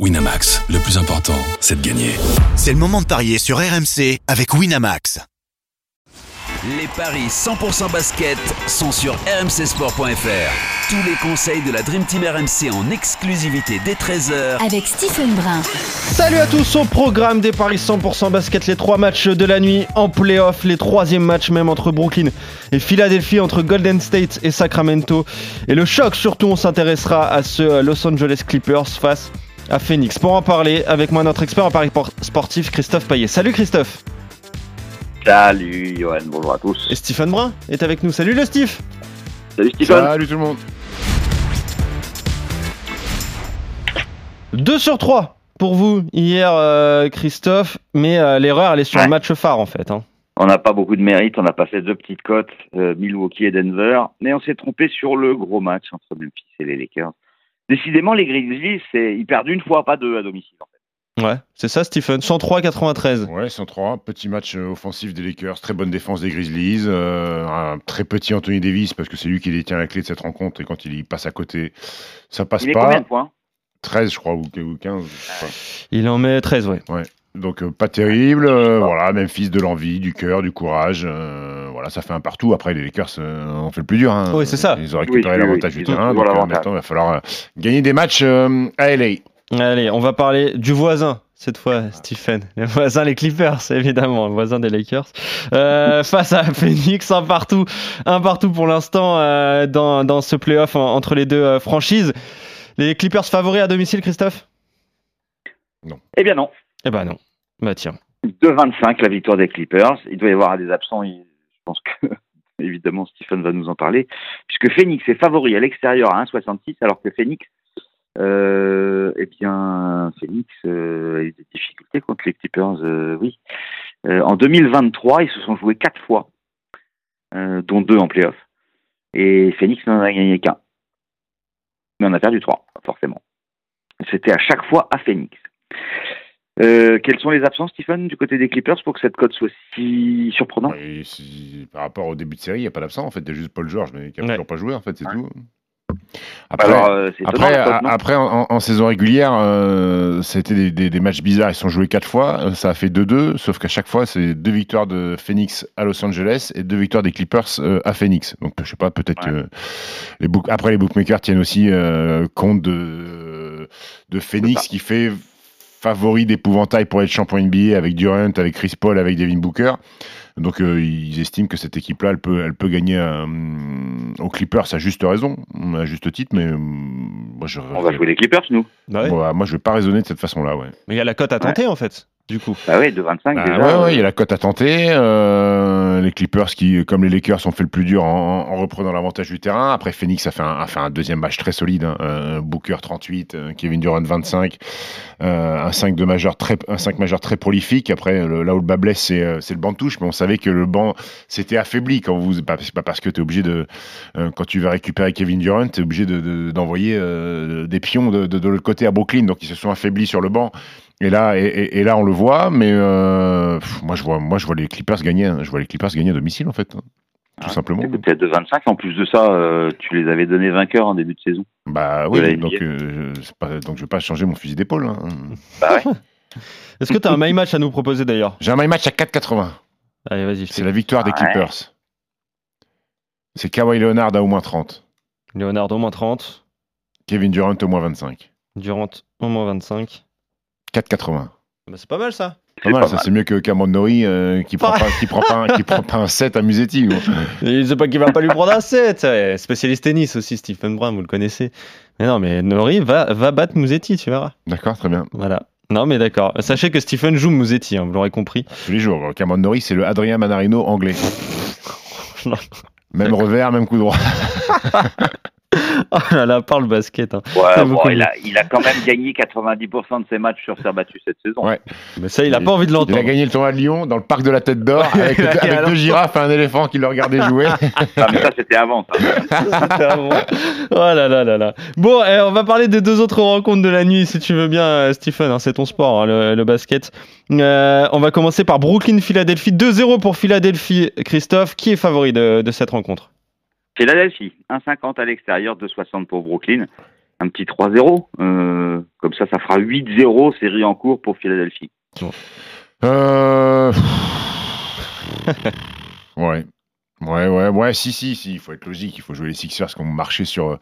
Winamax, le plus important, c'est de gagner. C'est le moment de parier sur RMC avec Winamax. Les paris 100% basket sont sur rmcsport.fr. Tous les conseils de la Dream Team RMC en exclusivité dès 13h avec Stephen Brun. Salut à tous au programme des paris 100% basket, les trois matchs de la nuit en playoff, les troisièmes matchs même entre Brooklyn et Philadelphie, entre Golden State et Sacramento. Et le choc surtout, on s'intéressera à ce Los Angeles Clippers face à Phoenix. Pour en parler, avec moi notre expert en paris sportif Christophe Payet. Salut Christophe Salut Johan, bonjour à tous. Et Stephen Brun est avec nous. Salut le Steve Salut Stephen Salut tout le monde 2 sur 3 pour vous hier euh, Christophe, mais euh, l'erreur elle est sur le match phare en fait. Hein. On n'a pas beaucoup de mérite, on a passé deux petites cotes, euh, Milwaukee et Denver, mais on s'est trompé sur le gros match entre Memphis et les Lakers. Décidément, les Grizzlies, ils perdent une fois, pas deux à domicile. En fait. Ouais, c'est ça, Stephen. 103-93. Ouais, 103. Petit match euh, offensif des Lakers, très bonne défense des Grizzlies. Euh, un très petit Anthony Davis, parce que c'est lui qui détient la clé de cette rencontre. Et quand il y passe à côté, ça passe il pas. combien de points? 13, je crois, ou 15. Il en met 13, ouais. Ouais. Donc, euh, pas terrible. voilà, même fils de l'envie, du cœur, du courage. voilà, ça fait un partout. Après, les Lakers ont fait le plus dur. Hein. Oui, c'est ça. Ils ont récupéré l'avantage du terrain. Donc, maintenant, il va falloir gagner des matchs à LA. Allez, on va parler du voisin cette fois, Stephen. Les voisins, les Clippers, évidemment, les voisins des Lakers. Euh, face à Phoenix, un partout, un partout pour l'instant euh, dans, dans, ce playoff entre les deux euh, franchises. Les Clippers favoris à domicile, Christophe? Non. Eh bien non. Eh ben non. Bah tiens. 2-25 la victoire des Clippers. Il doit y avoir des absents. Je pense que évidemment Stephen va nous en parler. Puisque Phoenix est favori à l'extérieur à 1,66 alors que Phoenix euh, eh bien, Phoenix euh, a eu des difficultés contre les Clippers, euh, oui. En 2023, ils se sont joués quatre fois, dont deux en playoff. Et Phoenix n'en a gagné qu'un. Mais on a perdu trois, forcément. C'était à chaque fois à Phoenix. Euh, quelles sont les absences, Stephen, du côté des Clippers pour que cette cote soit si surprenante si, Par rapport au début de série, il n'y a pas d'absence. En fait, il y a juste Paul George, mais qui n'a toujours pas joué, en fait, c'est tout. Après, Alors, euh, après, après en, en, saison régulière, euh, c'était des, des, des, matchs bizarres. Ils sont joués quatre fois. Ça a fait 2-2, sauf qu'à chaque fois, c'est deux victoires de Phoenix à Los Angeles et deux victoires des Clippers euh, à Phoenix. Donc, je sais pas, peut-être Ouais. que les book... après les bookmakers tiennent aussi euh, compte de, de Phoenix qui fait favori d'épouvantail pour être champion NBA avec Durant, avec Chris Paul, avec Devin Booker. Donc euh, ils estiment que cette équipe-là, elle peut, elle peut gagner euh, aux Clippers à juste raison, à juste titre, mais euh, moi je. On va jouer les Clippers, nous. Bah ouais. Bon, bah, moi je vais pas raisonner de cette façon-là, ouais. Mais il y a la cote à tenter en fait, du coup. Bah oui, 2-25 Bah, déjà. ouais, ouais, il y a la cote à tenter. euh, les Clippers qui, comme les Lakers, ont fait le plus dur en, en reprenant l'avantage du terrain. Après, Phoenix a fait un, a fait un deuxième match très solide. hein. Euh, Booker 38, euh, Kevin Durant 25, euh, un 5 de majeur très, un 5 majeur très prolifique. Après, le- là où le bas blesse, c'est, c'est le banc de touche, mais on savait que le banc s'était affaibli quand vous, pas, c'est pas parce que tu es obligé de, quand tu vas récupérer Kevin Durant, tu es obligé de, de- d'envoyer des pions de, de, de l'autre côté à Brooklyn. Donc ils se sont affaiblis sur le banc. Et là, et, et- et là, on le voit, mais euh, pff, moi, je vois, moi, je vois les Clippers gagner. hein. Je vois les Clippers gagner à domicile, en fait, hein. tout simplement. Écoute, à 2-25. En plus de ça, euh, tu les avais donnés vainqueurs en début de saison. Bah de oui, donc, euh, pas, donc je vais pas changer mon fusil d'épaule. hein. Bah ouais. Est-ce que tu as un my match à nous proposer d'ailleurs? J'ai un my match à 4,80. Allez, vas-y. C'est la victoire des Ouais. Clippers. C'est Kawhi Leonard à au moins 30. Leonard au moins 30, Kevin Durant au moins 25. Durant au moins 25. 4,80. Bah, c'est pas mal ça. Pas mal, pas ça mal. c'est mieux que Cameron Norrie euh, qui, prend Pas- pas, qui, prend pas un, qui prend pas un 7 à Musetti. Et c'est pas qu'il va pas lui prendre un 7. ouais. Spécialiste tennis aussi, Stephen Brown, vous le connaissez. Mais non, mais Nori va, va battre Mouzetti, tu verras. D'accord, très bien. Voilà. Non, mais d'accord. Sachez que Stephen joue Mouzetti, hein, vous l'aurez compris. Tous les jours. Cameron Norrie, c'est le Adrien Manarino anglais. Même revers, même coup droit. Oh là là, parle basket. hein. Ouais, bon, il, a, il a quand même gagné 90% de ses matchs sur terre battue cette saison. Ouais. Mais ça, il a Il- pas envie de Il a l'entendre. gagné le tournoi de Lyon dans le parc de la Tête d'Or avec, avec alors- deux girafes et un éléphant qui le regardaient jouer. Ah, mais ça, c'était avant. Ça. oh là là là là. Bon, eh, on va parler des deux autres rencontres de la nuit, si tu veux bien, euh, Stephen. hein, c'est ton sport, hein, le, le basket. Euh, on va commencer par Brooklyn-Philadelphie. 2-0 pour Philadelphie. Christophe, qui est favori de, de cette rencontre? Philadelphie, 1,50 à l'extérieur, 2,60 pour Brooklyn. un petit 3-0. Euh, comme ça, ça fera 8-0 série en cours pour Philadelphie. Euh... ouais. Ouais, ouais, ouais, si, si, si, il faut être logique, il faut jouer les Sixers qui ont marché sur,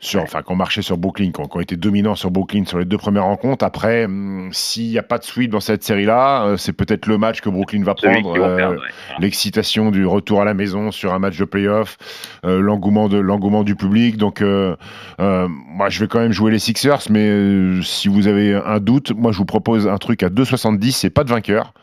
sur, enfin, qui ont marché sur Brooklyn, qui ont, été dominants sur Brooklyn sur les deux premières rencontres. Après, hum, s'il n'y a pas de sweep dans cette série-là, euh, c'est peut-être le match que Brooklyn va prendre. Euh, l'excitation du retour à la maison sur un match de playoff, euh, l'engouement de l'engouement du public. Donc, moi, je vais quand même jouer les Sixers, mais si vous avez un doute, moi, je vous propose un truc à 2,70, c'est pas de vainqueur.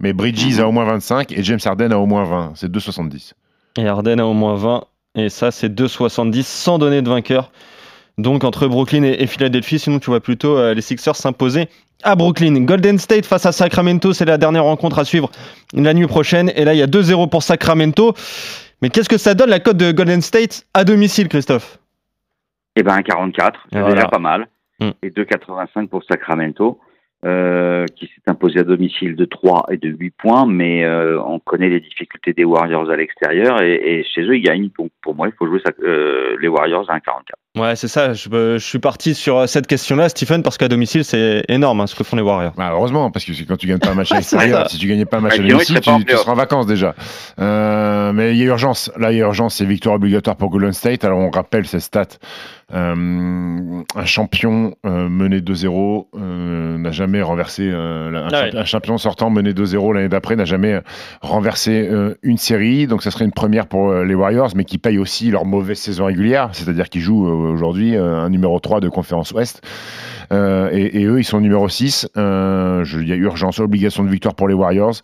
Mais Bridges mhm. a au moins 25 et James Harden a au moins 20. C'est 2,70. Et Harden a au moins 20. Et ça, c'est 2,70 sans donner de vainqueur. Donc entre Brooklyn et, Philadelphie, sinon tu vois plutôt euh, les Sixers s'imposer à Brooklyn. Golden State face à Sacramento, c'est la dernière rencontre à suivre la nuit prochaine. Et là, il y a 2-0 pour Sacramento. Mais qu'est-ce que ça donne la cote de Golden State à domicile, Christophe? Eh ben 44, c'est déjà pas mal. Hmm. Et 2,85 pour Sacramento. Euh, qui s'est imposé à domicile de 3 et de 8 points, mais euh, on connaît les difficultés des Warriors à l'extérieur et, et, chez eux ils gagnent. Donc pour moi, il faut jouer ça, euh, les Warriors à 1,44. Ouais, c'est ça. Je, je, suis parti sur cette question-là, Stephen, parce qu'à domicile, c'est énorme hein, ce que font les Warriors. Bah, heureusement, parce que quand tu gagnes pas un match à l'extérieur, si tu gagnais pas un match à domicile, tu, tu, seras en vacances déjà. mais il y a urgence. Là, il y a urgence. C'est victoire obligatoire pour Golden State. Alors on rappelle ces stats. Euh, un champion euh, mené 2-0 euh, n'a jamais renversé un, ah un, champion sortant mené 2-0 l'année d'après n'a jamais renversé une série. Donc ça serait une première pour les Warriors mais qui payent aussi leur mauvaise saison régulière. C'est-à-dire qu'ils jouent aujourd'hui un numéro 3 de conférence ouest. Et, eux ils sont numéro 6 il y a urgence obligation de victoire pour les Warriors.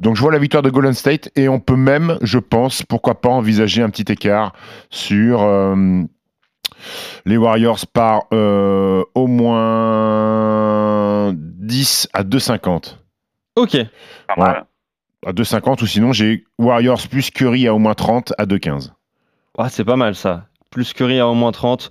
Donc je vois la victoire de Golden State et on peut même je pense pourquoi pas envisager un petit écart sur les Warriors par euh, au moins 10 à 2,50. Ok. À 2,50 ou sinon j'ai Warriors plus Curry à au moins 30 à 2,15. Ouais, c'est pas mal ça plus Curry à au moins 30,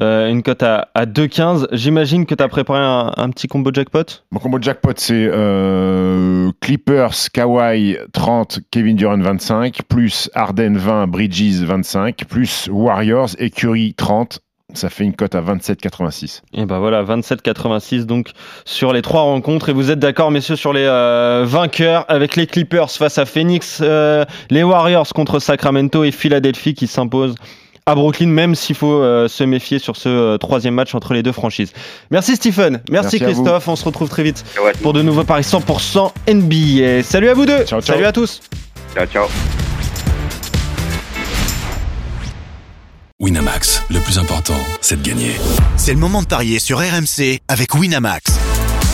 euh, une cote à, à 2,15. J'imagine que tu as préparé un, petit combo jackpot? Mon combo jackpot, c'est euh, Clippers, Kawhi 30, Kevin Durant 25, plus Arden 20, Bridges 25, plus Warriors et Curry 30. Ça fait une cote à 27,86. Et ben voilà, 27,86 donc sur les trois rencontres. Et vous êtes d'accord, messieurs, sur les euh, vainqueurs avec les Clippers face à Phoenix, les Warriors contre Sacramento et Philadelphie qui s'imposent à Brooklyn, même s'il faut euh, se méfier sur ce euh, troisième match entre les deux franchises. Merci Stephen, merci, Christophe, on se retrouve très vite pour de nouveaux paris 100% NBA. Salut à vous deux, salut à tous. Ciao, ciao. Winamax, le plus important, c'est de gagner. C'est le moment de parier sur RMC avec Winamax.